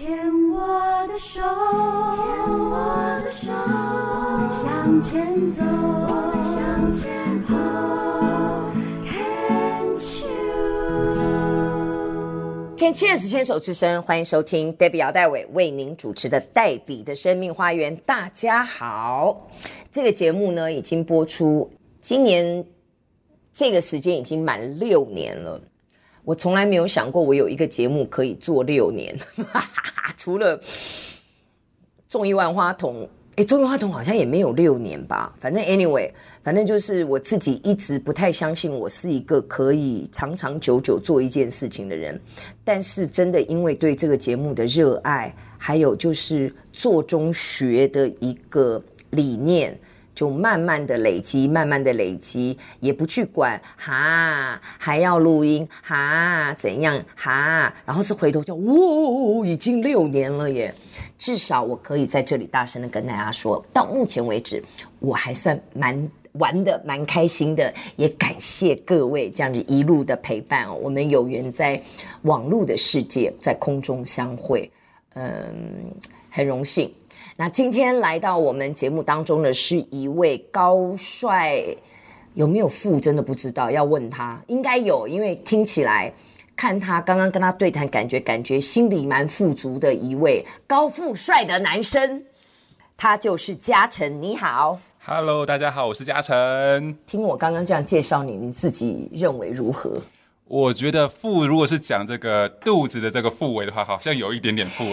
牵我的手，牵我的手，我们向前走，我们向前走。Can Cheers 牵手之声，欢迎收听 Debbie 姚代伟为您主持的黛比的生命花园。大家好，这个节目呢已经播出，今年这个时间已经满六年了。我从来没有想过我有一个节目可以做六年，除了综艺万花筒。哎，综艺花筒好像也没有六年吧？反正 anyway，反正就是我自己一直不太相信我是一个可以长长久久做一件事情的人。但是真的因为对这个节目的热爱，还有就是做中学的一个理念，就慢慢的累积，慢慢的累积，也不去管哈，还要录音哈，怎样哈，然后是回头就哇，已经六年了耶。至少我可以在这里大声的跟大家说，到目前为止，我还算蛮玩的蛮开心的，也感谢各位这样子一路的陪伴哦。我们有缘在网络的世界，在空中相会，嗯，很荣幸。那今天来到我们节目当中的是一位高帅，有没有富真的不知道，要问他，应该有，因为听起来。看他刚刚跟他对谈，感觉感觉心里蛮富足的一位高富帅的男生，他就是嘉诚。你好，Hello，大家好，我是嘉诚。听我刚刚这样介绍你，你自己认为如何？我觉得富，如果是讲这个肚子的这个腹围的话，好像有一点点富。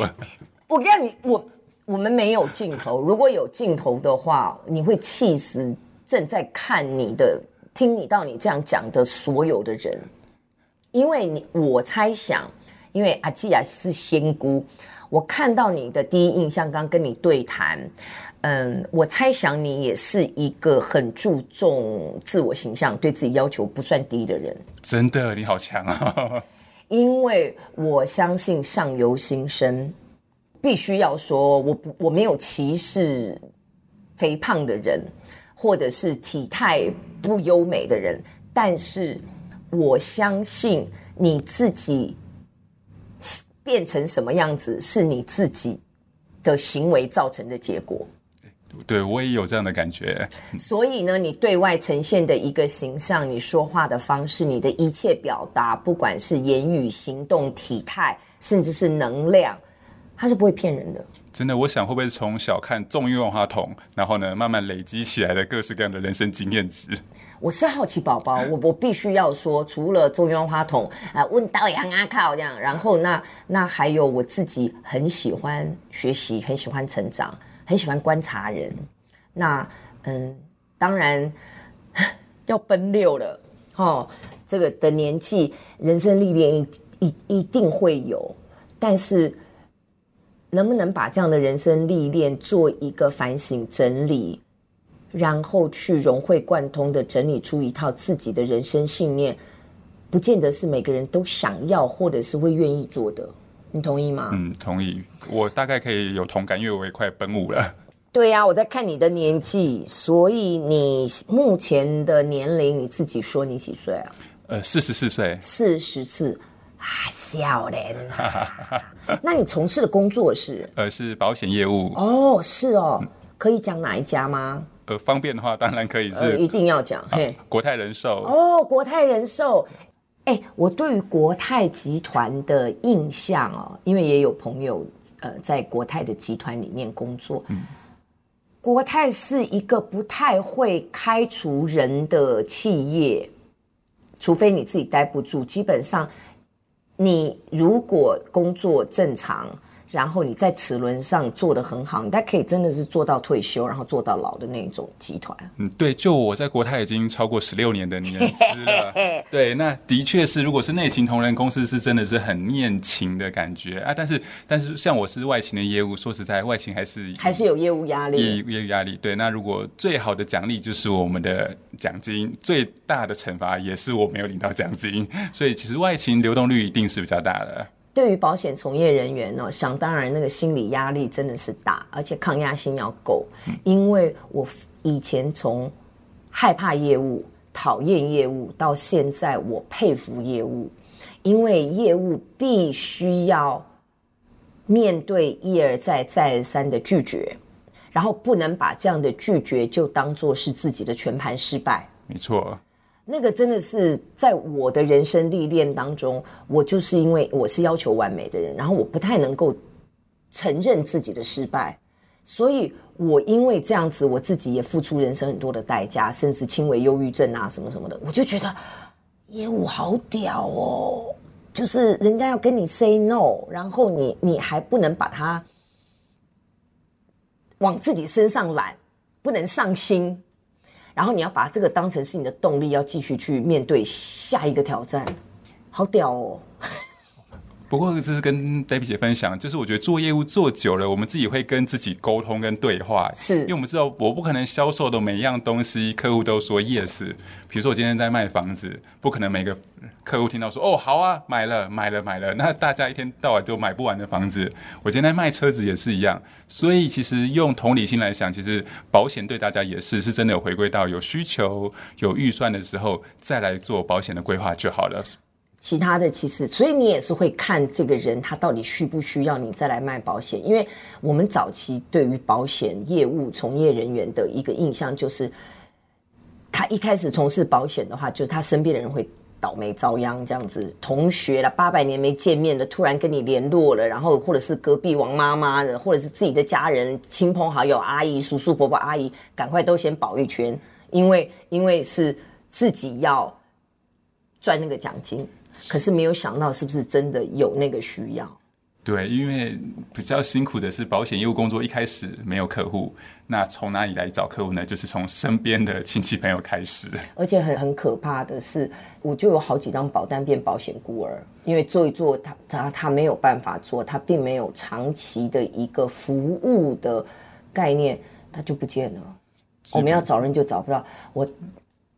我跟你，我我们没有镜头，如果有镜头的话，你会气死正在看你的、听你到你这样讲的所有的人。因为你，我猜想，因为阿基亚是仙姑，我看到你的第一印象，刚跟你对谈，嗯，我猜想你也是一个很注重自我形象、对自己要求不算低的人。真的，你好强啊！因为我相信上游新生，必须要说，我不我没有歧视肥胖的人，或者是体态不优美的人，但是。我相信你自己变成什么样子，是你自己的行为造成的结果。对，我也有这样的感觉。所以呢，你对外呈现的一个形象，你说话的方式，你的一切表达，不管是言语、行动、体态，甚至是能量，它是不会骗人的。真的，我想会不会是从小看综艺万花筒，然后呢，慢慢累积起来的各式各样的人生经验值。我是好奇宝宝，我 我必须要说，除了综艺万花筒啊，问导阳啊靠这样，然后那那还有我自己很喜欢学习，很喜欢成长，很喜欢观察人。那嗯，当然 要奔六了，哦，这个的年纪，人生历练一一定会有，但是能不能把这样的人生历练做一个反省整理？然后去融会贯通的整理出一套自己的人生信念，不见得是每个人都想要或者是会愿意做的。你同意吗？嗯，同意。我大概可以有同感，因为我也快奔五了。对呀，我在看你的年纪，所以你目前的年龄，你自己说你几岁啊？呃，四十四岁。四十四啊，笑脸啊！那你从事的工作是？呃，是保险业务。哦，是哦，可以讲哪一家吗？呃，方便的话当然可以是，呃、一定要讲。嘿，国泰人寿哦，国泰人寿。哎，我对于国泰集团的印象哦，因为也有朋友呃在国泰的集团里面工作。嗯，国泰是一个不太会开除人的企业，除非你自己待不住。基本上，你如果工作正常。然后你在齿轮上做的很好，你大概可以真的是做到退休，然后做到老的那种集团。嗯，对，就我在国泰已经超过十六年的年资了。对，那的确是，如果是内勤同仁公司，是真的是很念勤的感觉啊。但是，但是像我是外勤的业务，说实在，外勤还是 还是有业务压力，业业务压力。对，那如果最好的奖励就是我们的奖金，最大的惩罚也是我没有领到奖金。所以，其实外勤流动率一定是比较大的。对于保险从业人员呢，想当然那个心理压力真的是大，而且抗压性要够。因为我以前从害怕业务、讨厌业务，到现在我佩服业务，因为业务必须要面对一而再、再而三的拒绝，然后不能把这样的拒绝就当做是自己的全盘失败。没错，那个真的是在我的人生历练当中，我就是因为我是要求完美的人，然后我不太能够承认自己的失败，所以我因为这样子，我自己也付出人生很多的代价，甚至轻微忧郁症啊什么什么的，我就觉得业务好屌哦。就是人家要跟你 say no，然后你你还不能把它往自己身上揽，不能上心，然后你要把这个当成是你的动力，要继续去面对下一个挑战，好屌哦！不过这是跟 Debbie 姐分享，就是我觉得做业务做久了，我们自己会跟自己沟通跟对话，是因为我们知道我不可能销售的每一样东西客户都说 yes。比如说我今天在卖房子，不可能每个客户听到说哦好啊买了买了买了，那大家一天到晚都买不完的房子。我今天在卖车子也是一样，所以其实用同理心来想，其实保险对大家也是是真的有回归到有需求有预算的时候再来做保险的规划就好了。其他的其实，所以你也是会看这个人他到底需不需要你再来卖保险，因为我们早期对于保险业务从业人员的一个印象就是，他一开始从事保险的话，就是他身边的人会倒霉遭殃这样子，同学了八百年没见面的突然跟你联络了，然后或者是隔壁王妈妈的，或者是自己的家人、亲朋好友、阿姨、叔叔、伯伯、阿姨，赶快都先保一圈，因为因为是自己要赚那个奖金。可是没有想到，是不是真的有那个需要？对，因为比较辛苦的是保险业务工作，一开始没有客户，那从哪里来找客户呢？就是从身边的亲戚朋友开始。而且很很可怕的是，我就有好几张保单变保险孤儿，因为做一做他他他没有办法做，他并没有长期的一个服务的概念，他就不见了。我们要找人就找不到我。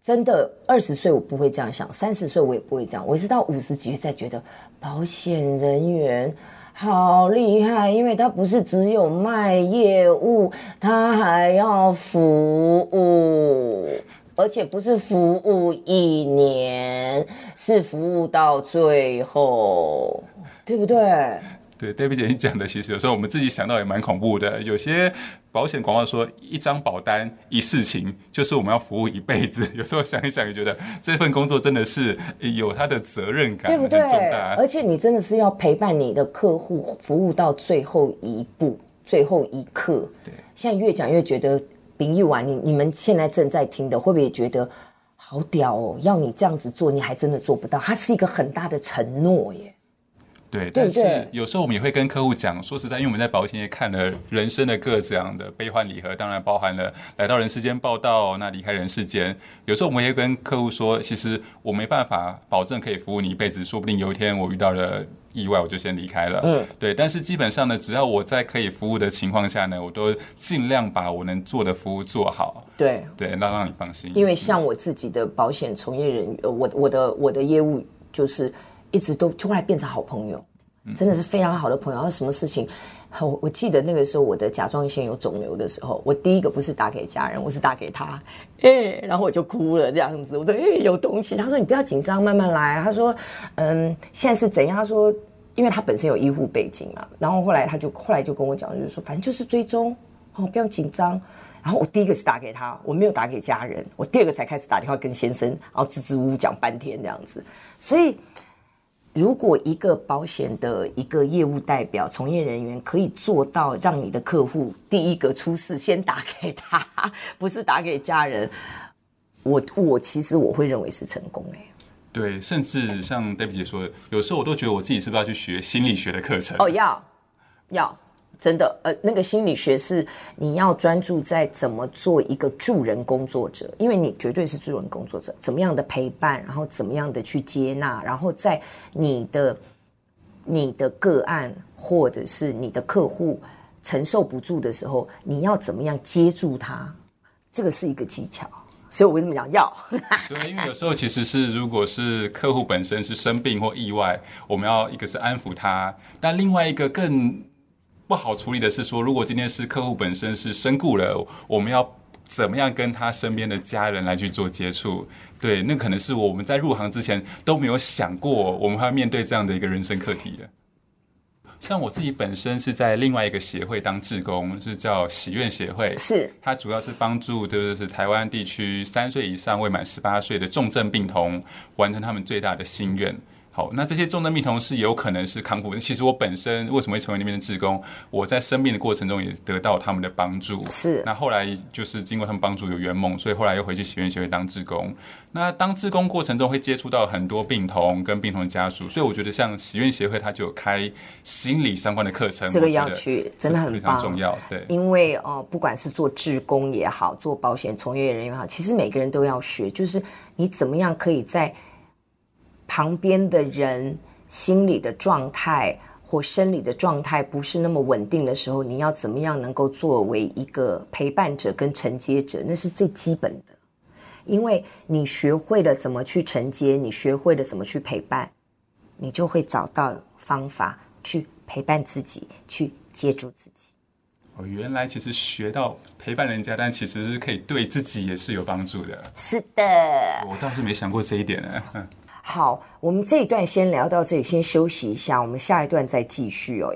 真的，二十岁我不会这样想，三十岁我也不会这样。我一直到五十几岁才觉得保险人员好厉害，因为他不是只有卖业务，他还要服务，而且不是服务一年，是服务到最后，对不对？对，Debbie 姐你讲的，其实有时候我们自己想到也蛮恐怖的。有些保险广告说，一张保单一事情，就是我们要服务一辈子。有时候想一想，也觉得这份工作真的是有他的责任感，对不对？很重大。而且你真的是要陪伴你的客户服务到最后一步、最后一刻。对，现在越讲越觉得，林玉婉，你你们现在正在听的，会不会也觉得好屌哦？要你这样子做，你还真的做不到。它是一个很大的承诺耶。对，但是有时候我们也会跟客户讲，说实在，因为我们在保险业看了人生的各这样的悲欢离合，当然包含了来到人世间报道，那离开人世间。有时候我们也会跟客户说，其实我没办法保证可以服务你一辈子，说不定有一天我遇到了意外，我就先离开了。嗯，对。但是基本上呢，只要我在可以服务的情况下呢，我都尽量把我能做的服务做好。对对，那让你放心。因为像我自己的保险从业人员，我我的我的业务就是。一直都后来变成好朋友，真的是非常好的朋友。然后什么事情，我我记得那个时候我的甲状腺有肿瘤的时候，我第一个不是打给家人，我是打给他，哎，然后我就哭了这样子。我说，哎，有东西。他说你不要紧张，慢慢来。他说，嗯，现在是怎样？他说，因为他本身有医护背景嘛。然后后来他就后来就跟我讲，就是说，反正就是追踪，哦，不要紧张。然后我第一个是打给他，我没有打给家人。我第二个才开始打电话跟先生，然后支支吾吾讲半天这样子。所以。如果一个保险的一个业务代表、从业人员可以做到让你的客户第一个出事先打给他，不是打给家人，我我其实我会认为是成功哎。对，甚至像 Debbie 姐说的，有时候我都觉得我自己是不是要去学心理学的课程？哦，要要。真的，呃，那个心理学是你要专注在怎么做一个助人工作者，因为你绝对是助人工作者，怎么样的陪伴，然后怎么样的去接纳，然后在你的你的个案或者是你的客户承受不住的时候，你要怎么样接住他，这个是一个技巧。所以我为什么讲要？对，因为有时候其实是如果是客户本身是生病或意外，我们要一个是安抚他，但另外一个更。不好处理的是说，如果今天是客户本身是身故了，我们要怎么样跟他身边的家人来去做接触？对，那可能是我们在入行之前都没有想过，我们会面对这样的一个人生课题的。像我自己本身是在另外一个协会当志工，是叫喜愿协会，是它主要是帮助就是台湾地区三岁以上未满十八岁的重症病童完成他们最大的心愿。好，那这些重症病童是有可能是康复。其实我本身为什么会成为那边的志工？我在生病的过程中也得到他们的帮助。是。那后来就是经过他们帮助有圆梦，所以后来又回去喜愿协会当志工。那当志工过程中会接触到很多病童跟病童的家属，所以我觉得像喜愿协会它就有开心理相关的课程。这个要去真的很非常重要。对，因为哦、呃，不管是做志工也好，做保险从业人员也好，其实每个人都要学，就是你怎么样可以在。旁边的人心理的状态或生理的状态不是那么稳定的时候，你要怎么样能够作为一个陪伴者跟承接者？那是最基本的，因为你学会了怎么去承接，你学会了怎么去陪伴，你就会找到方法去陪伴自己，去接住自己。哦，原来其实学到陪伴人家，但其实是可以对自己也是有帮助的。是的，我倒是没想过这一点呢。好，我们这一段先聊到这里，先休息一下，我们下一段再继续哦。